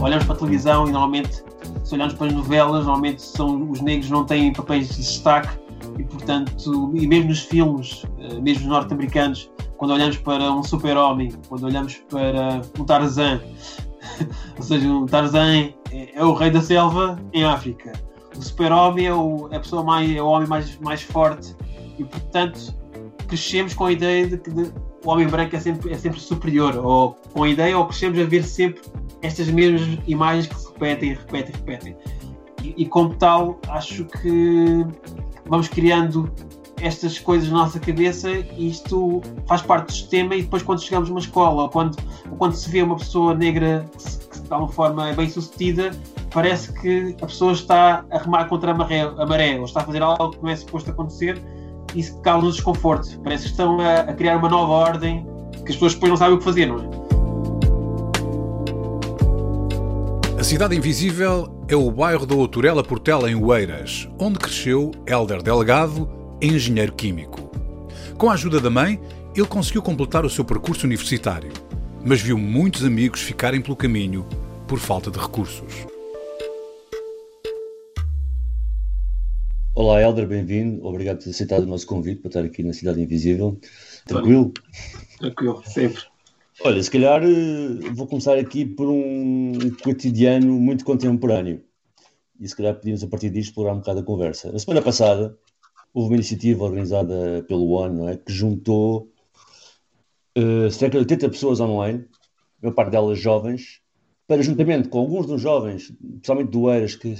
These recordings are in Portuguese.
Olhamos para a televisão e normalmente, se olharmos para as novelas, normalmente são, os negros não têm papéis de destaque e, portanto, e mesmo nos filmes, eh, mesmo os norte-americanos, quando olhamos para um super-homem, quando olhamos para um Tarzan, ou seja, um Tarzan é, é, o rei da selva em África. O super-homem é, o, é a pessoa mais, é o homem mais, mais forte e, portanto, crescemos com a ideia de que de, o homem branco é sempre, é sempre superior, ou com a ideia, ou crescemos a ver sempre estas mesmas imagens que se repetem, repetem, repetem. E, e como tal, acho que vamos criando estas coisas na nossa cabeça e isto faz parte do sistema e depois quando chegamos numa escola ou quando, ou quando se vê uma pessoa negra que, de alguma forma é bem sucedida, parece que a pessoa está a remar contra a maré, a maré ou está a fazer algo que não é suposto acontecer isso causa desconforto. Parece que estão a, a criar uma nova ordem que as pessoas depois não sabem o que fazer, não é? A Cidade Invisível é o bairro da Outurela Portela, em Oeiras, onde cresceu Hélder Delgado, engenheiro químico. Com a ajuda da mãe, ele conseguiu completar o seu percurso universitário, mas viu muitos amigos ficarem pelo caminho por falta de recursos. Olá, Hélder, bem-vindo. Obrigado por ter aceitado o nosso convite para estar aqui na Cidade Invisível. Tranquilo? Tranquilo, sempre. Olha, se calhar eh, vou começar aqui por um cotidiano muito contemporâneo. E se calhar podíamos, a partir disto, explorar um bocado a conversa. Na semana passada, houve uma iniciativa organizada pelo ONU é, que juntou uh, cerca de 80 pessoas online, a maior parte delas jovens, para, juntamente com alguns dos jovens, especialmente do Eiras, que,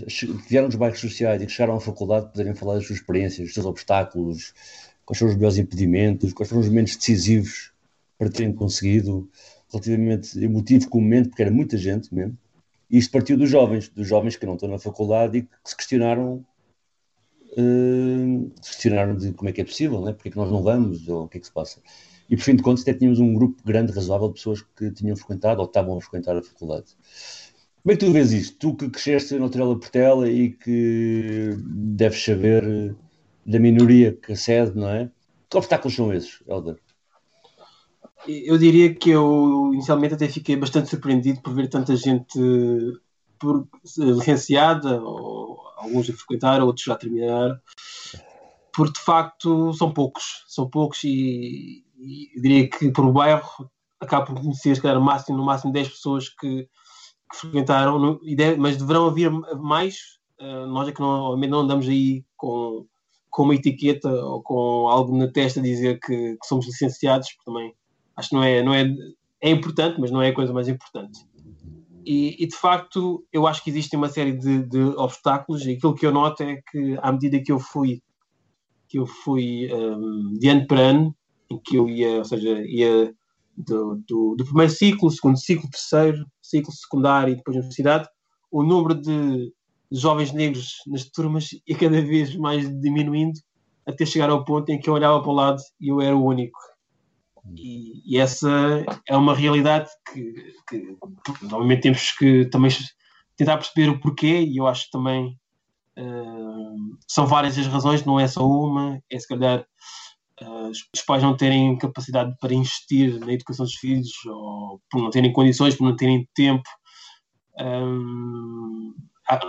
vieram dos bairros sociais e que chegaram à faculdade, poderem falar das suas experiências, dos seus obstáculos, quais foram os melhores impedimentos, quais foram os momentos decisivos para terem conseguido, relativamente emotivo com o momento, porque era muita gente mesmo. E isto partiu dos jovens, dos jovens que não estão na faculdade e que se questionaram, uh, questionaram de como é que é possível, né? porque é que nós não vamos, ou o que é que se passa. E por fim de contas, até tínhamos um grupo grande, razoável, de pessoas que tinham frequentado ou estavam a frequentar a faculdade. Como é que tu vês isto? Tu que cresceste na Trela Portela e que deves saber da minoria que acede, não é? Que obstáculos são esses, Helder? eu diria que eu inicialmente até fiquei bastante surpreendido por ver tanta gente por, licenciada, ou alguns a frequentar, outros já a terminar, porque de facto são poucos, são poucos e, e diria que por bairro acaba por conhecer, se calhar, máximo, no máximo 10 pessoas que, que frequentaram, no, mas deverão haver mais. Uh, nós é que não, não andamos aí com, com uma etiqueta ou com algo na testa dizer que, que somos licenciados, porque também Acho que não é, não é, é importante, mas não é a coisa mais importante. E, e de facto, eu acho que existe uma série de, de, obstáculos e aquilo que eu noto é que à medida que eu fui que eu fui um, de ano para ano, em que eu ia, ou seja, ia do, do, do, primeiro ciclo, segundo ciclo, terceiro ciclo secundário e depois universidade, o número de jovens negros nas turmas ia cada vez mais diminuindo até chegar ao ponto em que eu olhava para o lado e eu era o único. E, e, essa é uma realidade que, que, obviamente temos que também tentar perceber o porquê e eu acho que também uh, são várias as razões, não é só uma, é se calhar os pais não terem capacidade para investir na educação dos filhos ou por não terem condições, por não terem tempo, um,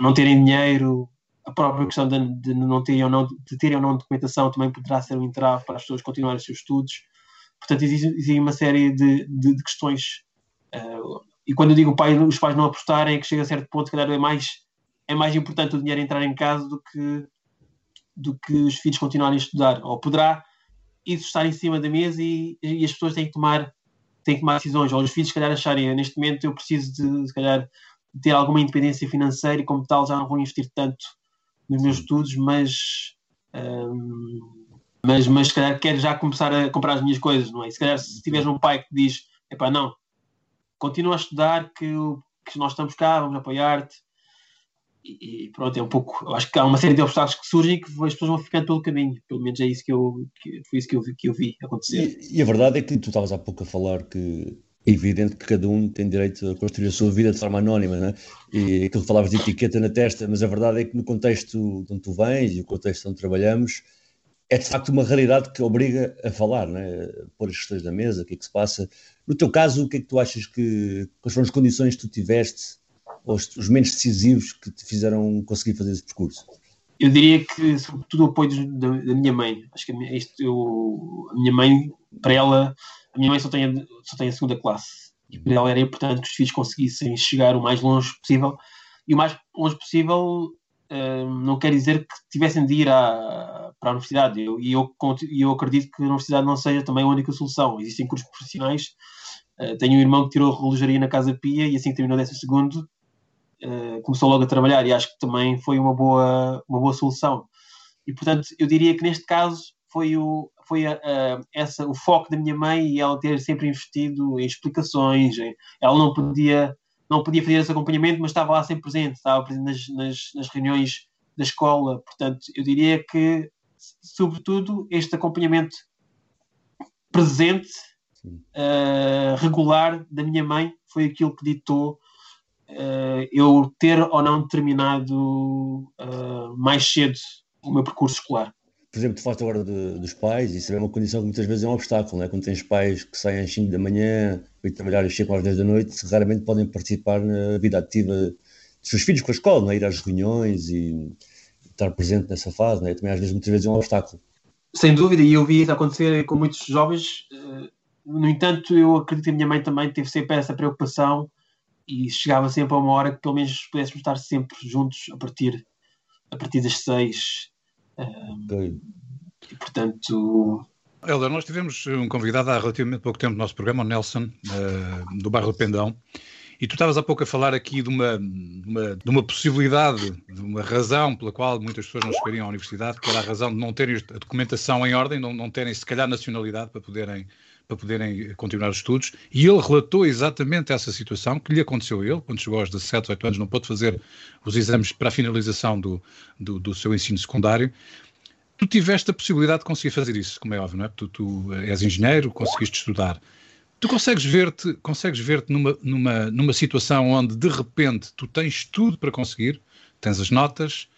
não terem dinheiro, a própria questão de, de não terem ou não, de terem ou não documentação também poderá ser um entrave para as pessoas continuarem os seus estudos. Portanto, existe, uma série de, de, de questões. Uh, e quando eu digo pai, os pais não apostarem, é que chega a certo ponto, calhar é mais, é mais importante o dinheiro entrar em casa do que, do que os filhos continuarem a estudar. Ou poderá isso estar em cima da mesa e, e as pessoas têm que tomar têm que tomar decisões, ou os filhos, se calhar, acharem neste momento eu preciso de, se calhar, ter alguma independência financeira e, como tal, já não vou investir tanto nos meus estudos, mas um, mas, mas se calhar quero já começar a comprar as minhas coisas, não é? E se calhar se tiveres um pai que diz, epá, não, continua a estudar, que, que nós estamos cá, vamos apoiar-te. E, e, pronto, é um pouco. Eu acho que há uma série de obstáculos que surgem e que as pessoas vão ficando pelo caminho. Pelo menos é isso que eu, que, foi isso que eu, vi, que eu vi acontecer. E, e a verdade é que tu estavas há pouco a falar que é evidente que cada um tem direito a construir a sua vida de forma anónima, né? e aquilo que falavas de etiqueta na testa, mas a verdade é que no contexto de onde tu vens e o contexto onde trabalhamos, é de facto uma realidade que obriga a falar, né? pôr as questões na mesa, o que é que se passa. No teu caso, o que é que tu achas que, quais foram as condições que tu tiveste, os, os menos decisivos que te fizeram conseguir fazer esse percurso? Eu diria que, sobretudo, o apoio da, da minha mãe. Acho que a minha, isto, eu, a minha mãe, para ela, a minha mãe só tem a, só tem a segunda classe. E para ela era importante que os filhos conseguissem chegar o mais longe possível. E o mais longe possível uh, não quer dizer que tivessem de ir à, para a universidade. Eu, e eu, eu acredito que a universidade não seja também a única solução. Existem cursos profissionais. Uh, tenho um irmão que tirou relojaria na Casa Pia e assim que terminou décimo segundo uh, começou logo a trabalhar e acho que também foi uma boa, uma boa solução. E portanto, eu diria que neste caso foi o, foi a, a, essa, o foco da minha mãe e ela ter sempre investido em explicações. Em, ela não podia, não podia fazer esse acompanhamento, mas estava lá sempre presente, estava presente nas, nas, nas reuniões da escola. Portanto, eu diria que, sobretudo, este acompanhamento presente, uh, regular da minha mãe, foi aquilo que ditou uh, eu ter ou não terminado uh, mais cedo o meu percurso escolar por exemplo, tu falaste agora de, dos pais, isso é uma condição que muitas vezes é um obstáculo, não é? Quando tens pais que saem às 5 da manhã ir trabalhar e chegam às 10 da noite, raramente podem participar na vida ativa dos seus filhos com a escola, não é? Ir às reuniões e estar presente nessa fase, não é? Também às vezes, muitas vezes é um obstáculo. Sem dúvida, e eu vi isso acontecer com muitos jovens. Eh, no entanto, eu acredito que a minha mãe também teve sempre essa preocupação e chegava sempre a uma hora que pelo menos pudéssemos estar sempre juntos a partir, a partir das 6 Okay. E, portanto. Helder, nós tivemos um convidado há relativamente pouco tempo no nosso programa, o Nelson, uh, do bairro do Pendão, e tu estavas há pouco a falar aqui de uma, uma, de uma possibilidade, de uma razão pela qual muitas pessoas não chegariam à universidade, que era a razão de não terem a documentação em ordem, não, não terem, se calhar, nacionalidade para poderem, para poderem continuar os estudos. E ele relatou exatamente essa situação que lhe aconteceu a ele, quando chegou aos 17, 18 anos, não pôde fazer os exames para a finalização do, do, do seu ensino secundário tu tiveste a possibilidade de conseguir fazer isso, como é óbvio, não é? Tu, tu és engenheiro, conseguiste estudar. Tu consegues ver-te consegues ver-te numa, numa, numa situação onde de repente tu tens tudo para conseguir, tens as notas,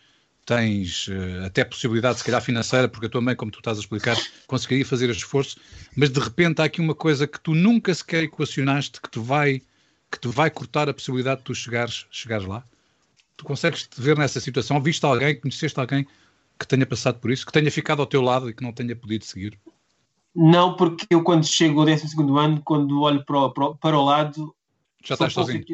tens uh, até possibilidade, se calhar financeira, porque a tua mãe, como tu estás a explicar, conseguiria fazer esforço, mas de repente há aqui uma coisa que tu nunca sequer equacionaste que te vai, que te vai cortar a possibilidade de tu chegares, chegares lá? Tu consegues te ver nessa situação? Viste alguém, conheceste alguém que tenha passado por isso, que tenha ficado ao teu lado e que não tenha podido seguir? Não, porque eu quando chego ao 12 ano, quando olho para o, para o lado... Já estás sozinho?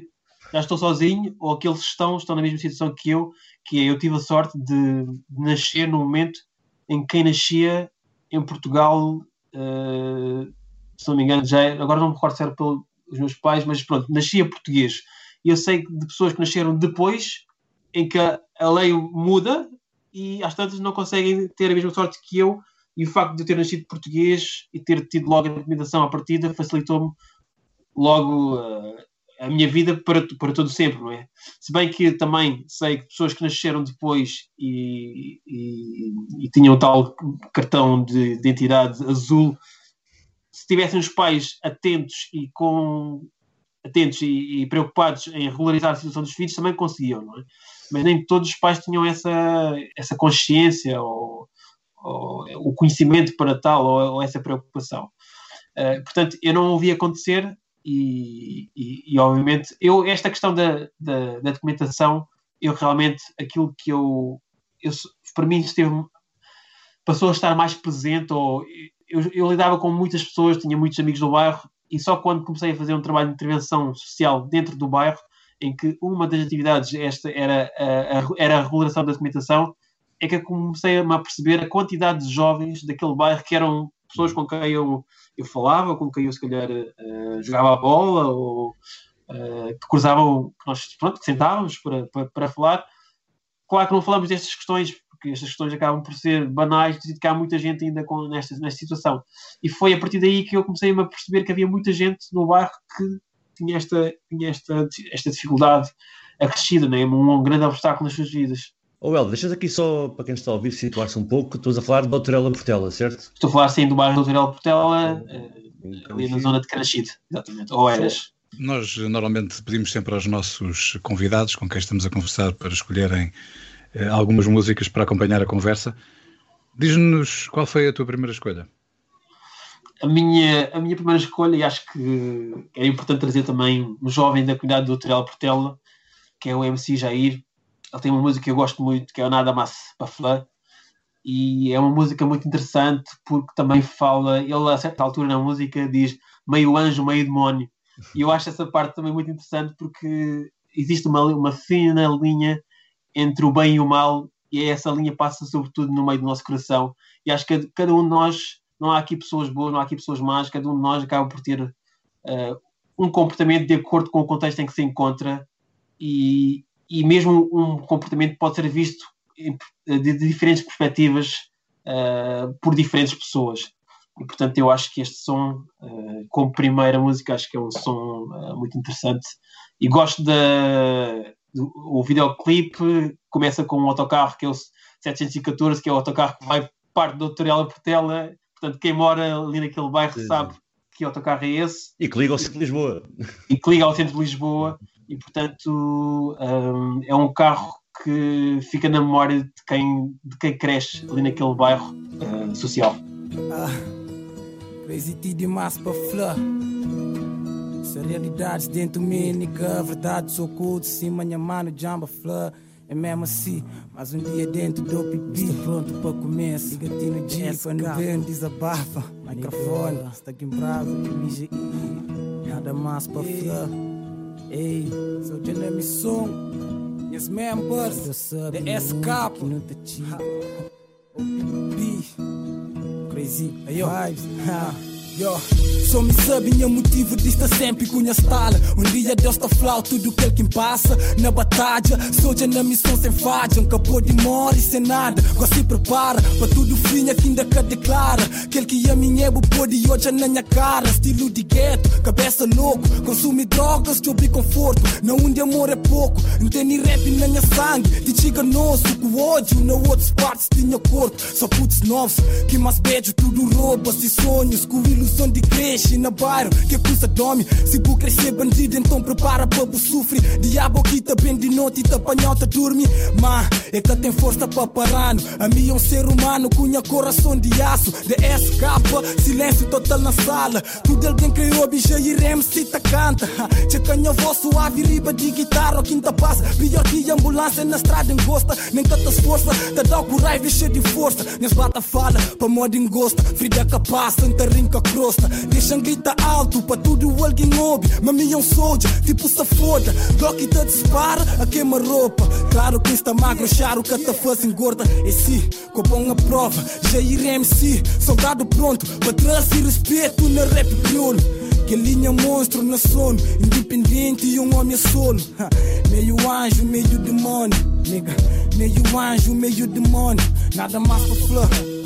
Já estou sozinho, ou aqueles que estão, estão na mesma situação que eu, que é, eu tive a sorte de, nascer no momento em que quem nascia em Portugal, uh, se não me engano, já é, agora não me recordo se era pelos meus pais, mas pronto, nascia português. E eu sei de pessoas que nasceram depois, em que a, a lei muda, e às tantas não conseguem ter a mesma sorte que eu. E o facto de eu ter nascido português e ter tido logo a documentação à partida facilitou-me logo uh, a minha vida para, para todo sempre, não é? Se bem que também sei que pessoas que nasceram depois e, e, e tinham tal cartão de identidade azul, se tivessem os pais atentos e com atentos e, e, preocupados em regularizar a situação dos filhos, também conseguiam, não é? mas nem todos os pais tinham essa, essa consciência ou, ou o conhecimento para tal ou, ou essa preocupação. Uh, portanto, eu não ouvi acontecer e, e, obviamente, eu, esta questão da, da, da, documentação, eu realmente, aquilo que eu, eu para mim, esteve, passou a estar mais presente ou eu, eu lidava com muitas pessoas, tinha muitos amigos do bairro e só quando comecei a fazer um trabalho de intervenção social dentro do bairro em que uma das atividades esta era a, a, era a regulação da documentação, é que eu comecei a perceber a quantidade de jovens daquele bairro que eram pessoas com quem eu, eu falava, com quem eu se calhar uh, jogava a bola, ou uh, que cruzavam, que nós pronto, que sentávamos para, para, para, falar. Claro que não falamos destas questões, porque estas questões acabam por ser banais, e que há muita gente ainda com, nesta, nesta situação. E foi a partir daí que eu comecei a perceber que havia muita gente no bairro que tinha esta, tinha esta, esta dificuldade acrescida, né? um grande obstáculo nas suas vidas. Oh, El, deixas aqui só para quem está a ouvir situar-se um pouco. Estás a falar de Doutorela Portela, certo? Estou a falar sim do bairro Doutorela Portela, uh, ali na zona de Caraxide, exatamente. Ou eras. Nós normalmente pedimos sempre aos nossos convidados com quem estamos a conversar para escolherem uh, algumas músicas para acompanhar a conversa. Diz-nos qual foi a tua primeira escolha? A minha, a minha primeira escolha, e acho que é importante trazer também um jovem da comunidade do Doutorela Portela, que é o MC Jair, ele tem uma música que eu gosto muito, que é o Nada Mais Paflã, e é uma música muito interessante porque também fala, ele a certa altura na música diz meio anjo, meio demónio, e eu acho essa parte também muito interessante porque existe uma, uma fina linha entre o bem e o mal, e essa linha passa sobretudo no meio do nosso coração, e acho que cada um de nós, não há aqui pessoas boas, não há aqui pessoas más, cada um de nós acaba por ter uh, um comportamento de acordo com o contexto em que se encontra, e, e mesmo um comportamento pode ser visto de, de diferentes perspectivas uh, por diferentes pessoas. E, portanto, eu acho que este som, uh, como primeira música, acho que é um som uh, muito interessante. E gosto da. Do, o videoclipe começa com um autocarro que é o 714, que é o autocarro que vai parte do Doutorela Portela. Portanto, quem mora ali naquele bairro Sim. sabe que autocarro é esse. E que liga ao centro de Lisboa. E que liga ao centro de Lisboa e portanto um, é um carro que fica na memória de quem, de quem cresce ali naquele bairro uh, social. Ah, crazy demais para flor. Se realidades dentro de mim, nigga, verdade sou culto, sim, minha mano, jamba flor. É mesmo assim, mas um dia dentro do pipi. Estou pronto para começo. Liga-te no dia para não ver um desabafa. Microfone, está aqui em brasa, MGI Nada mais para flor Hey, so dine song, yes members, the S cup, B, crazy, Are vibes, ha. Só me sabe minha motivo disto sempre conhece tal Um dia Deus está flau tudo que passa. Na batalha, soja na missão sem falha Acabou de morrer sem nada Agora se prepara. Para tudo fim aqui ainda que declara. Aquele que a minha ebo pode hoje na minha cara. Estilo de gueto, cabeça louco Consumir drogas, te ouvir conforto. Na onde amor é pouco Não tem nem rap na minha sangue. Te chiganoso, com ódio Na outras partes tinha corpo Só putos novos, que mais beijo tudo roubas e sonhos Com ilusão de cresce na bairro que acusa dome Se bu crescer bandido então prepara para bu sofrer Diabo que tá bem de noite e tá apanhado dorme. Mas é que tem força para parar. A mim é um ser humano cunha coração de aço. De SK, silêncio total na sala. Tudo alguém criou bicha e MC tá canta. Che canha voz suave riba de guitarra Quinta passa, pior que ambulância na estrada engosta. Nem cata força, tá dá com raiva cheio de força. Minhas bata fala, para modo engosta Frida capaz, tanta rinca crosta Deixam grita alto para tudo alguém ouve Mami é um soldier, tipo se foda. Doc te dispara, a queima roupa. Claro que está magro, charo que te faz engorda. E se, com bom a prova Jair MC, soldado pronto. Para trazer respeito na rap crioulo que linha monstro na sono Independente e um homem solo. Meio anjo, meio demônio. Nigga, meio anjo, meio demônio. Nada mais para flor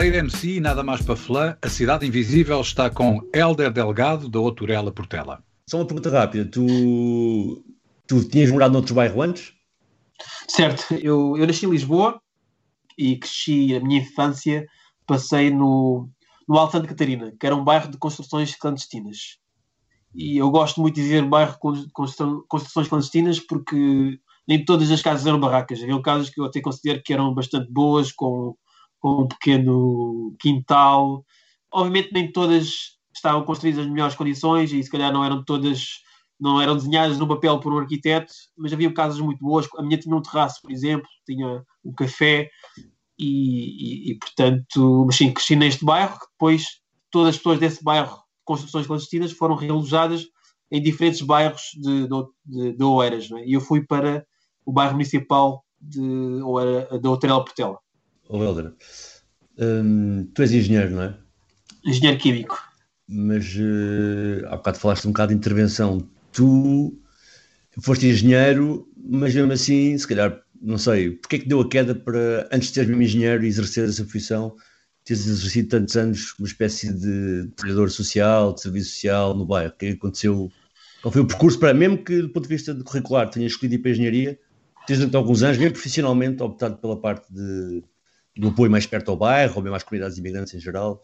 Jair MC, nada mais para flan, a Cidade Invisível está com Helder Delgado, da Outurela Portela. Só uma pergunta rápida, tu, tu tinhas morado noutro bairro antes? Certo, eu, eu nasci em Lisboa e cresci a minha infância, passei no, no Alto Santa Catarina, que era um bairro de construções clandestinas. E eu gosto muito de viver bairro de construções clandestinas porque nem todas as casas eram barracas. Havia casas que eu até considero que eram bastante boas, com com um pequeno quintal. Obviamente nem todas estavam construídas nas melhores condições e se calhar não eram todas não eram desenhadas no papel por um arquiteto, mas havia casas muito boas. A minha tinha um terraço, por exemplo, tinha um café e, e, e portanto, mas sim, cresci neste bairro. Depois, todas as pessoas desse bairro, construções clandestinas, foram realojadas em diferentes bairros de, de, de. É? E eu fui para o bairro municipal de, Oeira, de Outrela Portela. Oh, Helder, hum, tu és engenheiro, não é? Engenheiro químico. Mas uh, há bocado falaste um bocado de intervenção. tu foste engenheiro, mas mesmo assim, se calhar, não sei, porque é que deu a queda para, antes de seres mesmo engenheiro e exercer essa profissão, teres exercido tantos anos uma espécie de trabalhador social, de serviço social no bairro? O que é que aconteceu? Qual foi o percurso para, mesmo que do ponto de vista de curricular tenhas escolhido ir para a engenharia, tens durante alguns anos, mesmo profissionalmente, optado pela parte de, do apoio mais perto ao bairro, ou mesmo às comunidades imigrantes em geral?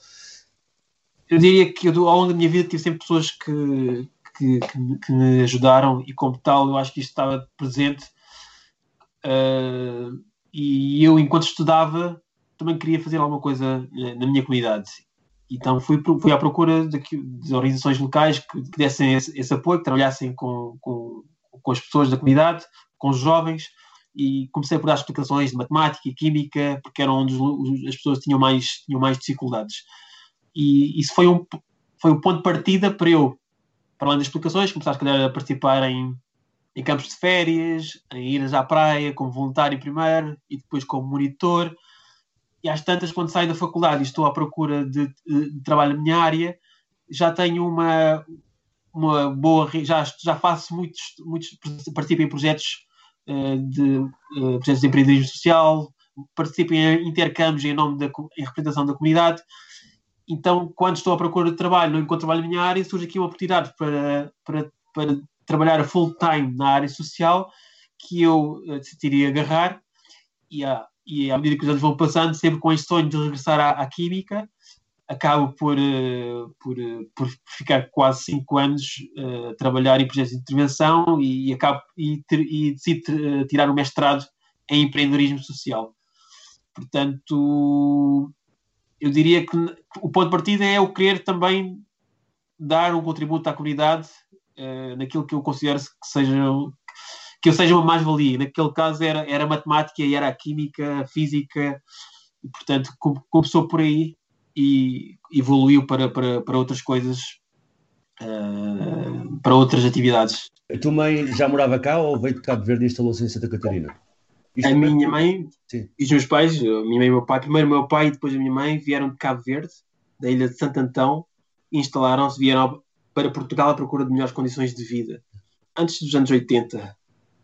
Eu diria que eu, ao longo da minha vida tive sempre pessoas que, que, que, que, me ajudaram e como tal eu acho que isto estava presente. Uh, e eu enquanto estudava também queria fazer alguma coisa eh, na minha comunidade. Então fui, fui à procura de, de organizações locais que, que dessem esse, esse, apoio, que trabalhassem com, com, com as pessoas da comunidade, com os jovens e comecei por dar explicações de matemática e química porque eram onde as pessoas tinham mais, tinham mais dificuldades e isso foi um, foi o ponto de partida para eu para além das explicações, começar se calhar, a participar em, em campos de férias, em idas à praia, como voluntário primeiro e depois como monitor. E às tantas, quando saio da faculdade e estou à procura de, de, trabalho na minha área, já tenho uma, uma boa. Já, já faço muitos, muitos. participo em projetos de, uh, projetos de empreendedorismo social, participo em intercâmbios em nome da em representação da comunidade. Então, quando estou à procura de trabalho, não encontro trabalho na minha área, surge aqui uma oportunidade para, para, para trabalhar full time na área social que eu uh, decidiria agarrar. E, a, e à medida que os anos vão passando, sempre com este sonho de regressar à, à química, acabo por, uh, por, uh, por ficar quase cinco anos a trabalhar em projetos de intervenção e, acabo e, e decido tirar o mestrado em empreendedorismo social. Portanto, eu diria que o ponto de partida é eu querer também dar um contributo à comunidade naquilo que eu considero que seja que eu seja uma mais-valia. Naquele caso era, era a matemática e era a química, a física, e portanto começou por aí e evoluiu para, para, para outras coisas, uh, para outras atividades. A tua mãe já morava cá ou veio de Cabo Verde e instalou-se em Santa Catarina? Isto a minha mãe Sim. e os meus pais, minha mãe e meu pai, primeiro o meu pai e depois a minha mãe, vieram de Cabo Verde, da ilha de Santo Antão, instalaram-se, vieram para Portugal à procura de melhores condições de vida, antes dos anos 80.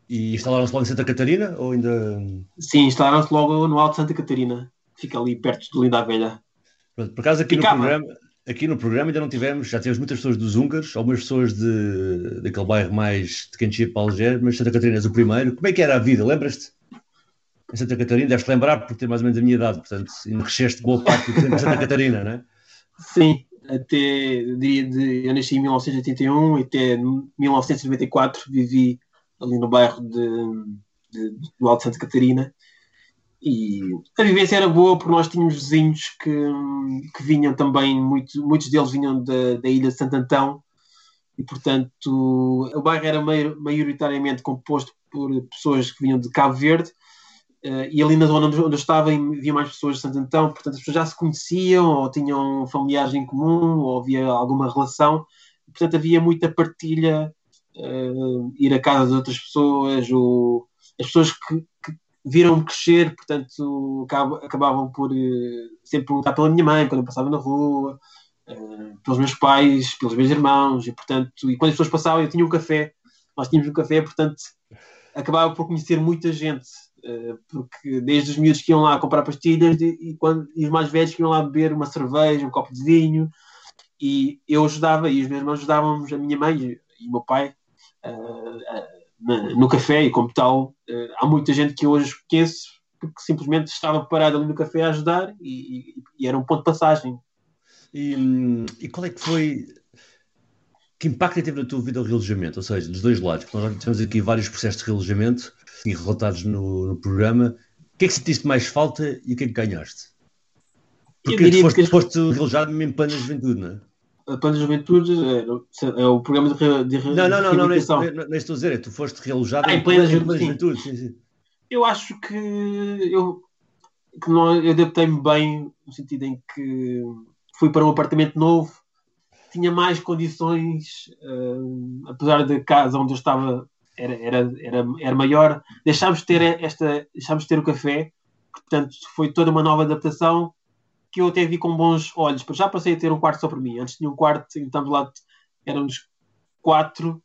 E instalaram-se logo em Santa Catarina? Ou ainda... Sim, instalaram-se logo no Alto de Santa Catarina, fica ali perto de Linda a Velha. Por acaso aqui no, programa, aqui no programa ainda não tivemos, já tivemos muitas pessoas dos húngaros, algumas pessoas de, daquele bairro mais de Canchia para Alger, mas Santa Catarina és o primeiro. Como é que era a vida? Lembras-te? em Santa Catarina, deves-te lembrar por ter mais ou menos a minha idade, portanto, cresceste boa parte do tempo em Santa Catarina, não é? Sim, até, diria, de, eu nasci em 1981 e até 1994 vivi ali no bairro de, de, do Alto Santa Catarina e a vivência era boa porque nós tínhamos vizinhos que, que vinham também, muito, muitos deles vinham da, da ilha de Santo Antão e portanto o bairro era maioritariamente composto por pessoas que vinham de Cabo Verde Uh, e ali na zona onde eu estava havia mais pessoas de Santo Antão, portanto as pessoas já se conheciam, ou tinham familiares em comum, ou havia alguma relação, portanto havia muita partilha, uh, ir à casa de outras pessoas, ou as pessoas que, que viram-me crescer, portanto acabavam por uh, sempre perguntar pela minha mãe quando eu passava na rua, pelos meus pais, pelos meus irmãos, e portanto, e quando as pessoas passavam eu tinha um café, nós tínhamos um café, portanto acabava por conhecer muita gente eh, porque desde os miúdos que iam lá comprar pastilhas e, quando, e os mais velhos que iam lá beber uma cerveja, um copo de vinho, e eu ajudava, e os meus irmãos ajudávamos a minha mãe e o meu pai no café, e como tal, uh, há muita gente que hoje conheço porque simplesmente estava parado ali no café a ajudar e, e, era um ponto de passagem. E, e, qual é que foi. Que impacto é teve na tua vida o realojamento? Ou seja, dos dois lados, porque nós temos aqui vários processos de realojamento e relatados no, no, programa. O que é que sentiste mais falta e o que é que ganhaste? Porque tu foste, que... foste relojado mesmo plano da juventude, não é? A plano da juventude é, é, o programa de, de Não, não, não, não, não, estou a dizer, é tu foste relojado ah, em plano da juventude. Sim. Sim, sim. Eu acho que eu, que não, eu adaptei-me bem no sentido em que fui para um apartamento novo, tinha mais condições, uh, apesar da casa onde eu estava era, era, era, era maior. Deixámos de ter esta, deixámos de ter o café, portanto foi toda uma nova adaptação que eu até vi com bons olhos. Já passei a ter um quarto só para mim. Antes tinha um quarto, estamos lá, éramos quatro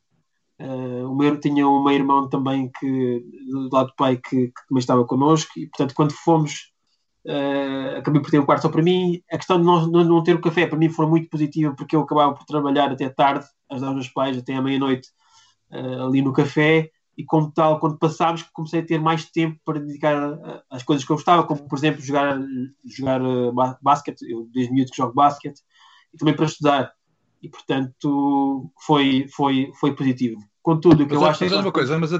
Uh, o meu, tinha uma irmã também que, do lado do pai que, que também estava connosco e portanto quando fomos uh, acabei por ter um quarto só para mim a questão de não, não, ter o café para mim foi muito positiva porque eu acabava por trabalhar até tarde ajudar os meus pais até à meia-noite uh, ali no café e como tal, quando passámos, comecei a ter mais tempo para dedicar às coisas que eu gostava, como por exemplo jogar, jogar uh, basquete, eu desde miúdo que jogo basquete, e também para estudar. E portanto foi, foi, foi positivo. Contudo, o que mas, eu acho. Mas uma coisa, mas a,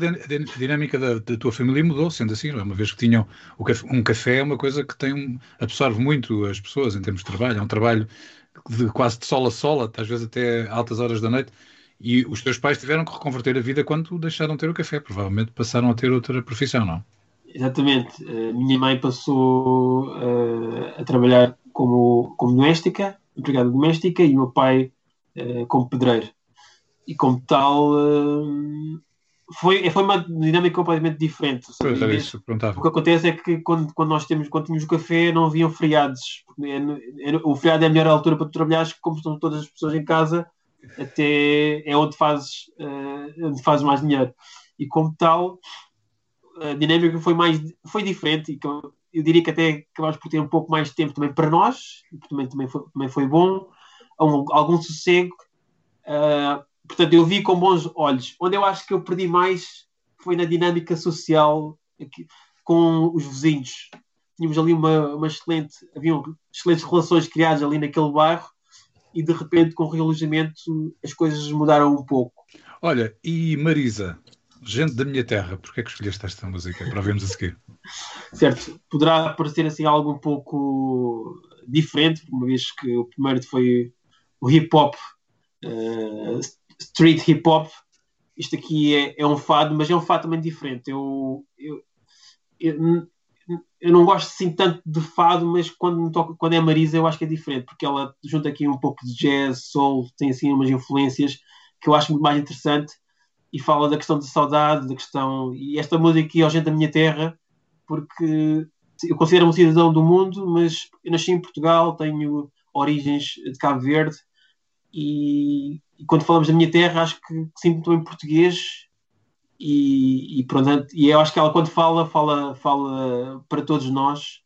dinâmica da, da, tua família mudou, sendo assim, é? Uma vez que tinham café, um café, é uma coisa que tem, absorve muito as pessoas em termos de trabalho, é um trabalho de quase de sol a sol, às vezes até altas horas da noite. E os teus pais tiveram que reconverter a vida quando deixaram de ter o café, provavelmente passaram a ter outra profissão, não? Exatamente. A minha mãe passou uh, a trabalhar como, como doméstica, empregada doméstica, e o meu pai uh, como pedreiro. E como tal, uh, foi, foi uma dinâmica completamente diferente. Pois isso, o que acontece é que quando, quando nós temos, quando tínhamos o café não haviam feriados. É, é, o feriado é a melhor altura para tu trabalhares, como estão todas as pessoas em casa, até é onde fazes, uh, onde fazes mais dinheiro. E como tal, a dinâmica foi mais foi diferente e eu, eu diria que até acabámos por ter um pouco mais de tempo também para nós, também, também, foi, também foi bom, um, algum sossego. Uh, portanto, eu vi com bons olhos. Onde eu acho que eu perdi mais foi na dinâmica social aqui, com os vizinhos. Tínhamos ali uma, uma excelente, haviam excelentes relações criadas ali naquele bairro e de repente com o realojamento as coisas mudaram um pouco. Olha, e Marisa, gente da minha terra, porquê é que escolheste esta música para vermos a seguir? certo, poderá parecer assim algo um pouco diferente, uma vez que o primeiro foi o hip hop, uh, street hip hop. Isto aqui é, é, um fado, mas é um fado também diferente. Eu, eu, eu eu não gosto assim tanto de fado, mas quando, toca, quando é Marisa eu acho que é diferente, porque ela junta aqui um pouco de jazz, soul, tem assim umas influências que eu acho muito mais interessante e fala da questão de saudade, da questão. E esta música aqui é Gente da Minha Terra, porque eu considero-me um cidadão do mundo, mas eu nasci em Portugal, tenho origens de Cabo Verde e, e quando falamos da minha terra acho que, que sinto-me em português e, e, pronto, e eu acho que ela quando fala, fala, fala para todos nós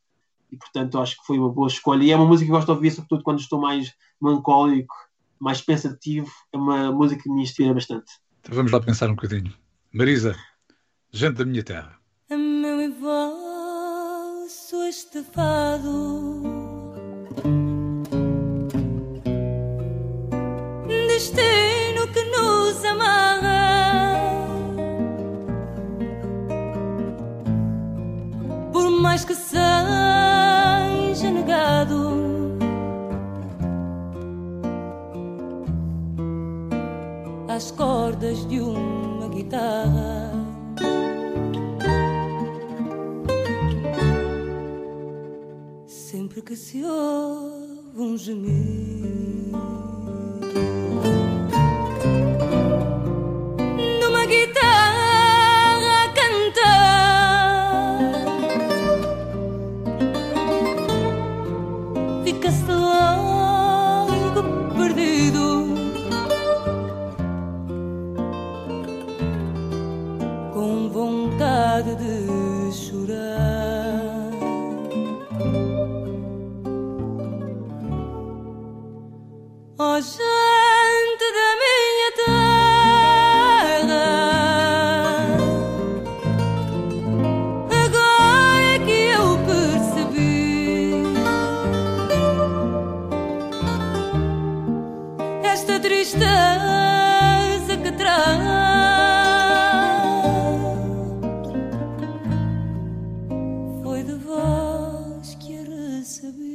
e portanto acho que foi uma boa escolha. E é uma música que eu gosto de ouvir sobretudo quando estou mais melancólico mais pensativo, é uma música que me inspira bastante. Então vamos lá pensar um bocadinho. Marisa, gente da minha terra. A meu e vosso este mais que seja negado. Às cordas de uma guitarra. Sempre que se ouve um gemido. más saber.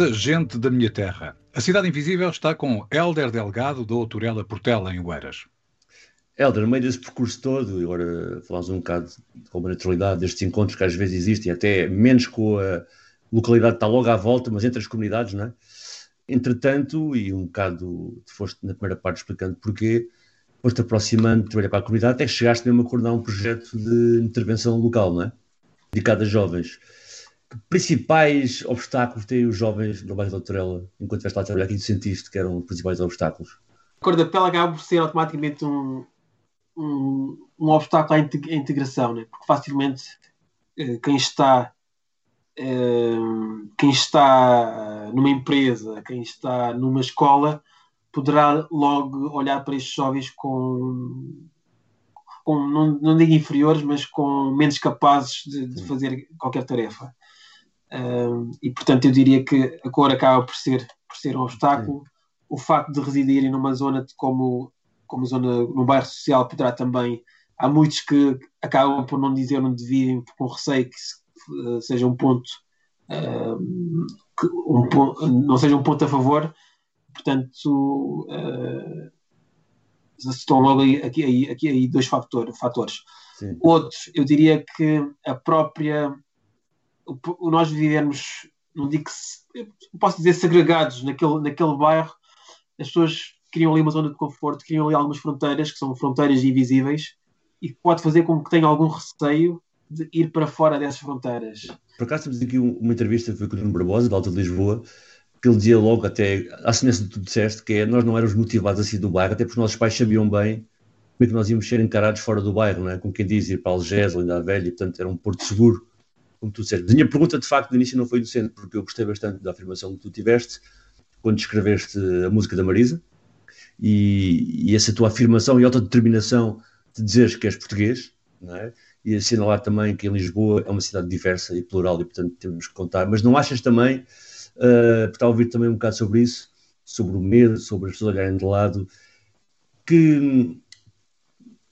Marisa, gente da minha terra. A Cidade Invisível está com Hélder Delgado, da Outurela Portela, em Oeiras. Hélder, no meio desse percurso todo, e agora falamos um bocado com a naturalidade destes encontros que às vezes existem, até menos com a localidade que está logo à volta, mas entre as comunidades, não é? Entretanto, e um bocado, foste na primeira parte explicando porquê, foste aproximando de trabalhar para a comunidade, até que chegaste mesmo a coordenar um projeto de intervenção local, não é? Dedicado a jovens principais obstáculos têm os jovens no bairro da Outrela, enquanto estiveste lá a trabalhar, que sentiste que eram os principais obstáculos? A cor da pele acaba por ser automaticamente um, um, um obstáculo à integração, né? porque facilmente eh, quem está eh, quem está numa empresa, quem está numa escola, poderá logo olhar para estes jovens com, com não, não digo inferiores, mas com menos capazes de, de fazer qualquer tarefa. Um, e portanto eu diria que a cor acaba por ser, por ser um obstáculo. Sim. O facto de residirem numa zona de, como, como zona no bairro social poderá também. Há muitos que acabam por não dizer onde vivem, com receio que uh, seja um ponto, uh, que um ponto, não seja um ponto a favor. Portanto, uh, estão logo aí, aqui, aqui aí dois factor, fatores. Sim. Outros, eu diria que a própria nós vivermos, não digo que posso dizer segregados naquele, naquele bairro, as pessoas criam ali uma zona de conforto, criam ali algumas fronteiras que são fronteiras invisíveis e pode fazer com que tenha algum receio de ir para fora dessas fronteiras. Por acaso temos aqui uma entrevista que foi com o Nuno Barbosa, da Alta de Lisboa, que ele dizia logo, até à semelhança do que tu disseste, que é nós não éramos motivados a sair do bairro, até porque os nossos pais sabiam bem como é que nós íamos ser encarados fora do bairro, não é? como quem diz, ir para Algés ou ainda Velha, e portanto era um porto seguro como tu disseste. A minha pergunta, de facto, de início não foi inocente, porque eu gostei bastante da afirmação que tu tiveste quando escreveste a música da Marisa e, e essa tua afirmação e autodeterminação de dizeres que és português, não é? e assinalar também que em Lisboa é uma cidade diversa e plural e, portanto, temos que contar. Mas não achas também, uh, porque ouvir também um bocado sobre isso, sobre o medo, sobre as pessoas olharem de lado, que,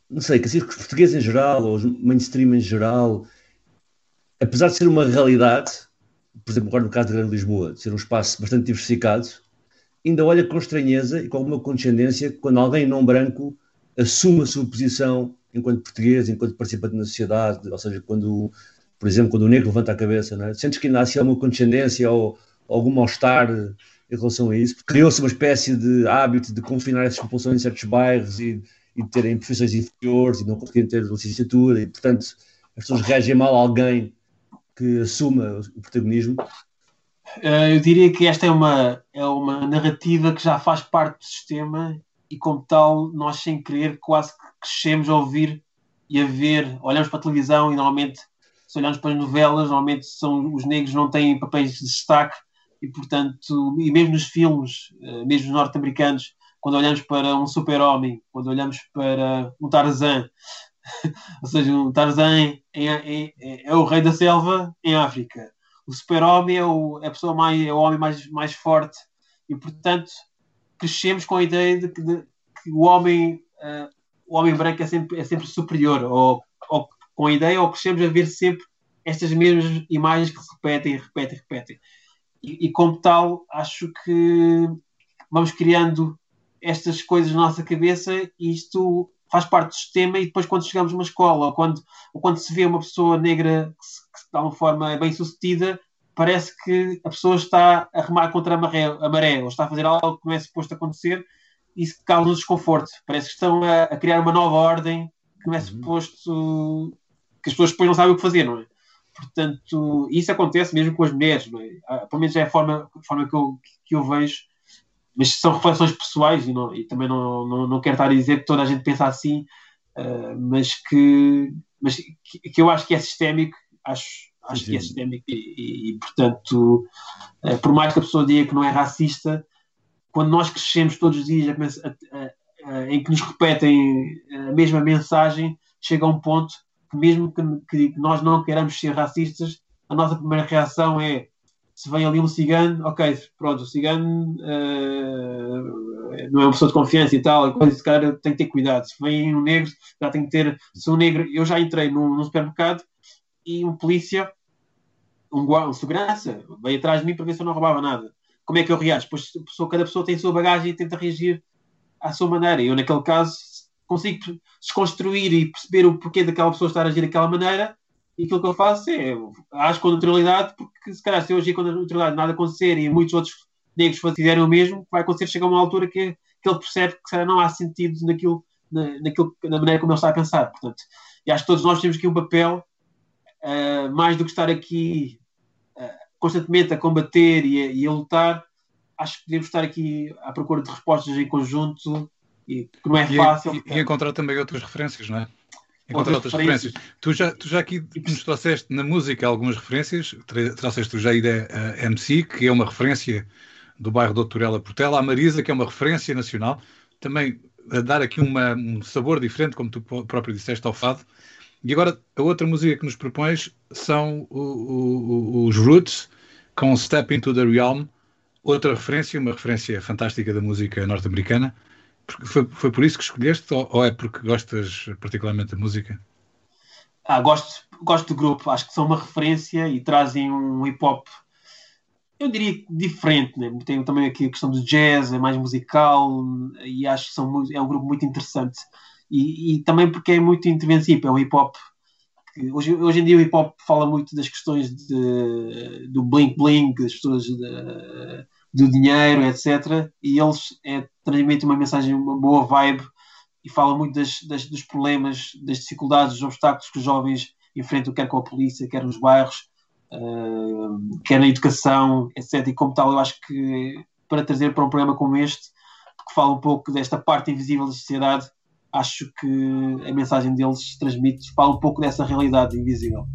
não sei, que, assim, os portugueses em geral, ou os mainstream em geral, apesar de ser uma realidade, por exemplo, agora no caso da Grande Lisboa, de ser um espaço bastante diversificado, ainda olha com estranheza e com alguma condescendência quando alguém não branco assume a sua posição enquanto português, enquanto participante na sociedade, ou seja, quando, por exemplo, quando o negro levanta a cabeça, não é? sentes que ainda há assim, alguma condescendência ou, ou algum mal-estar em relação a isso? Criou-se uma espécie de hábito de confinar essas populações em certos bairros e, e de terem profissões inferiores e não conseguirem ter licenciatura e, portanto, as pessoas reagem mal a alguém que assuma o protagonismo? Uh, eu diria que esta é uma, é uma narrativa que já faz parte do sistema e, como tal, nós, sem querer, quase que crescemos a ouvir e a ver. Olhamos para a televisão e, normalmente, se olhamos para as novelas, normalmente são, os negros não têm papéis de destaque e, portanto, e mesmo nos filmes, uh, mesmo norte-americanos, quando olhamos para um super-homem, quando olhamos para um Tarzan, Ou seja, o Tarzan é, o rei da selva em África. O super-homem é, o, é a pessoa mais, é o homem mais, mais forte. E, portanto, crescemos com a ideia de que, de, que o homem uh, o homem branco é sempre, é sempre superior. Ou, ou com a ideia, ou crescemos a ver sempre estas mesmas imagens que se repetem, repetem, repetem. E, e como tal, acho que vamos criando estas coisas na nossa cabeça e isto faz parte do sistema e depois quando chegamos numa escola ou quando, ou quando se vê uma pessoa negra que, se, que de alguma forma é bem sucedida, parece que a pessoa está a remar contra a maré, a maré ou está a fazer algo que não é suposto acontecer e isso causa um desconforto. Parece que estão a, a, criar uma nova ordem que não é uhum. suposto que as pessoas depois não sabem o que fazer, não é? Portanto, isso acontece mesmo com as mulheres, não é? Ah, pelo menos é a forma, a forma que, eu, que eu vejo mas são reflexões pessoais e, não, e também não, não, não, quero estar a dizer que toda a gente pensa assim, uh, mas, que, mas que, que, eu acho que é sistémico, acho, acho que é sistémico e, e, portanto, uh, por mais que a pessoa diga que não é racista, quando nós crescemos todos os dias a, a, em que nos repetem a mesma mensagem, chega a um ponto que mesmo que, que nós não queiramos ser racistas, a nossa primeira reação é se vem ali um cigano, ok, pronto, o cigano uh, não é uma pessoa de confiança e tal, quando esse cara tem que ter cuidado. Se vem um negro, já tem que ter. Se um negro, eu já entrei num, num supermercado e um polícia um, um segurança veio atrás de mim para ver se eu não roubava nada. Como é que eu reajo? Pois pessoa, cada pessoa tem a sua bagagem e tenta reagir à sua maneira. Eu, naquele caso, consigo desconstruir e perceber o porquê daquela pessoa estar a agir daquela maneira. E aquilo que eu faço é acho com naturalidade, porque se calhar se eu agir com naturalidade nada acontecer e muitos outros negros fizerem o mesmo, vai acontecer chegar a uma altura que, que ele percebe que calhar, não há sentido naquilo, na, naquilo, na maneira como ele está a pensar. Portanto, e acho que todos nós temos aqui um papel, uh, mais do que estar aqui uh, constantemente a combater e a, e a lutar, acho que devemos estar aqui à procura de respostas em conjunto e que não é fácil. E, e, encontrar também outras referências, não é? Encontrar outras, referências. Tu já, tu já aqui nos trouxeste na música algumas referências, trouxeste já a ideia a MC, que é uma referência do bairro de Doutorela Portela, a Marisa, que é uma referência nacional, também a dar aqui uma, um sabor diferente, como tu próprio disseste, ao fado. E agora, a outra música que nos propões são o, o, os Roots, com Step Into the Realm, outra referência, uma referência fantástica da música norte-americana. Foi, foi por isso que escolheste ou, ou, é porque gostas particularmente da música? Ah, gosto, gosto do grupo, acho que são uma referência e trazem um hip hop, eu diria diferente, né? tem também aqui a questão do jazz, é mais musical e acho que são, é um grupo muito interessante e, e também porque é muito intervencivo, é um hip hop Hoje, hoje, em dia o hip hop fala muito das questões de, do bling bling, das pessoas de, do dinheiro, etc. E eles é, transmitem uma mensagem, uma boa vibe e falam muito das, das, dos problemas, das dificuldades, dos obstáculos que os jovens enfrentam, quer com a polícia, quer nos bairros, uh, quer na educação, etc. E como tal, eu acho que para trazer para um programa como este, que fala um pouco desta parte invisível da sociedade, acho que a mensagem deles transmite, fala um pouco dessa realidade invisível.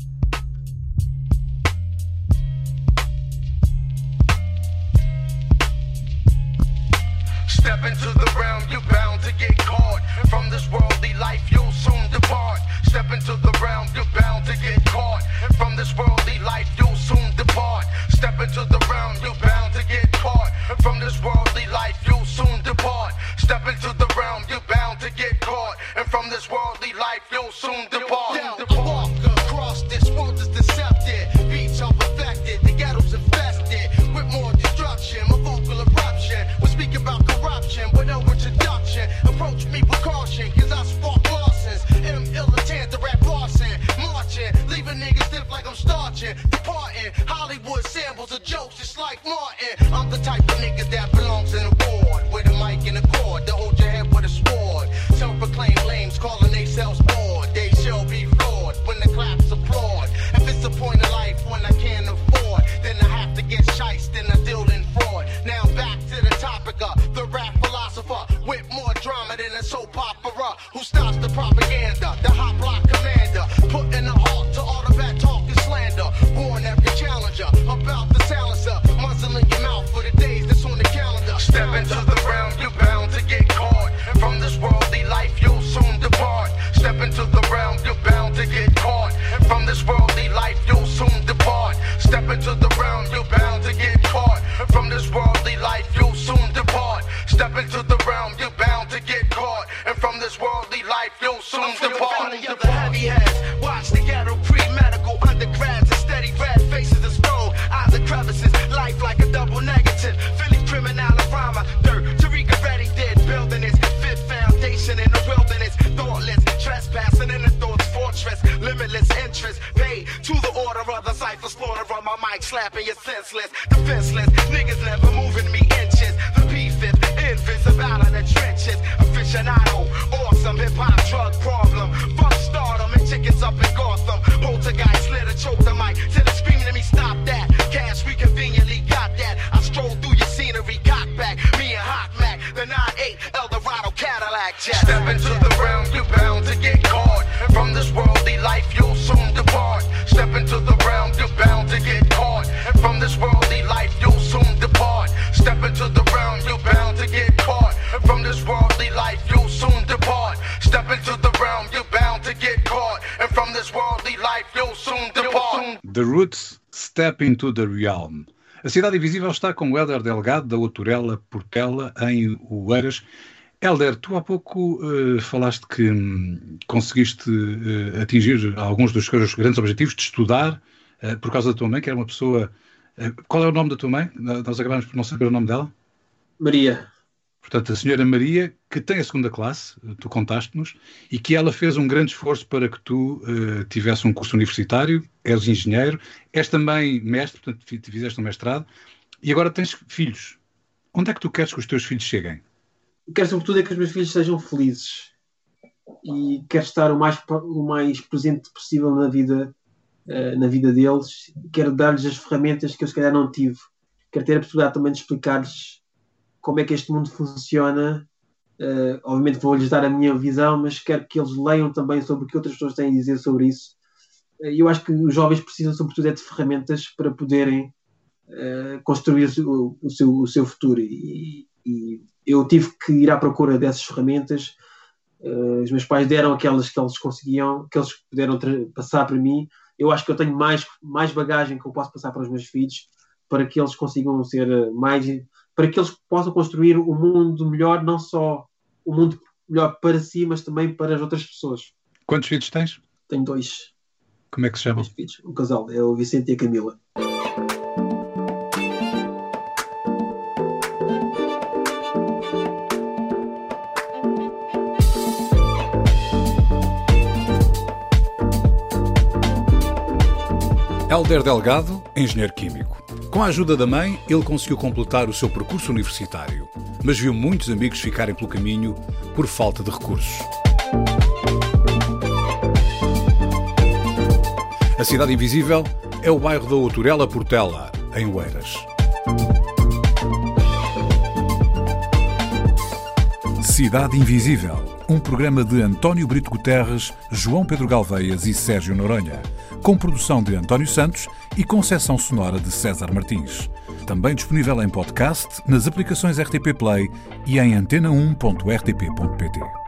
Step into the realm, you're bound to get caught. From this worldly life, you'll soon depart. Step into the realm, you're bound to get caught. From this worldly life, you'll soon depart. Step into the realm, you're bound to get caught. From this worldly life, you'll soon depart. Step into the realm, you're bound to get caught. And from this worldly life, you'll soon depart. Departing, Hollywood samples of jokes soon depart. The heavy heads, watch the ghetto pre-medical undergrads and steady red faces explode. Eyes of crevices, life like a double negative. Philly criminal rhymer, dirt. Tariqa Reddy did building his fifth foundation in the wilderness. Thoughtless, trespassing in the thoughts fortress. Limitless interest, paid to the order of the cipher slaughter on my mic, slapping you Step into the Realm. A Cidade Invisível está com o Helder Delgado, da Outurela Portela, em Oeiras. Helder, tu há pouco uh, falaste que um, conseguiste uh, atingir alguns dos seus grandes objetivos de estudar uh, por causa da tua mãe, que era uma pessoa. Qual é o nome da tua mãe? Nós acabamos por não saber o nome dela. Maria. Portanto, a senhora Maria, que tem a segunda classe, tu contaste-nos, e que ela fez um grande esforço para que tu uh, tivesse um curso universitário, és engenheiro, és também mestre, portanto, fizeste um mestrado, e agora tens filhos. Onde é que tu queres que os teus filhos cheguem? Quero, sobretudo, é que os meus filhos sejam felizes. E quero estar o mais, o mais presente possível na vida, uh, na vida deles. Quero dar-lhes as ferramentas que eu, se calhar, não tive. Quero ter a possibilidade também de explicar-lhes como é que este mundo funciona. Uh, obviamente vou-lhes dar a minha visão, mas quero que eles leiam também sobre o que outras pessoas têm a dizer sobre isso. E uh, eu acho que os jovens precisam, sobretudo, é de ferramentas para poderem uh, construir o, o, seu, o seu futuro. E, e, eu tive que ir à procura dessas ferramentas. os meus pais deram aquelas que eles conseguiam, que eles puderam passar para mim. Eu acho que eu tenho mais, mais bagagem que eu posso passar para os meus filhos para que eles consigam ser mais para que eles possam construir um mundo melhor, não só um mundo melhor para si, mas também para as outras pessoas. Quantos filhos tens? Tenho dois. Como é que se chamam? Filhos. Um casal, é o Vicente e a Camila. Helder Delgado, engenheiro químico. Com a ajuda da mãe, ele conseguiu completar o seu percurso universitário, mas viu muitos amigos ficarem pelo caminho por falta de recursos. A Cidade Invisível é o bairro da Outurela Portela, em Oeiras. Cidade Invisível, um programa de António Brito Guterres, João Pedro Galveias e Sérgio Noronha com produção de António Santos e concessão sonora de César Martins. Também disponível em podcast, nas aplicações RTP Play e em antena1.rtp.pt.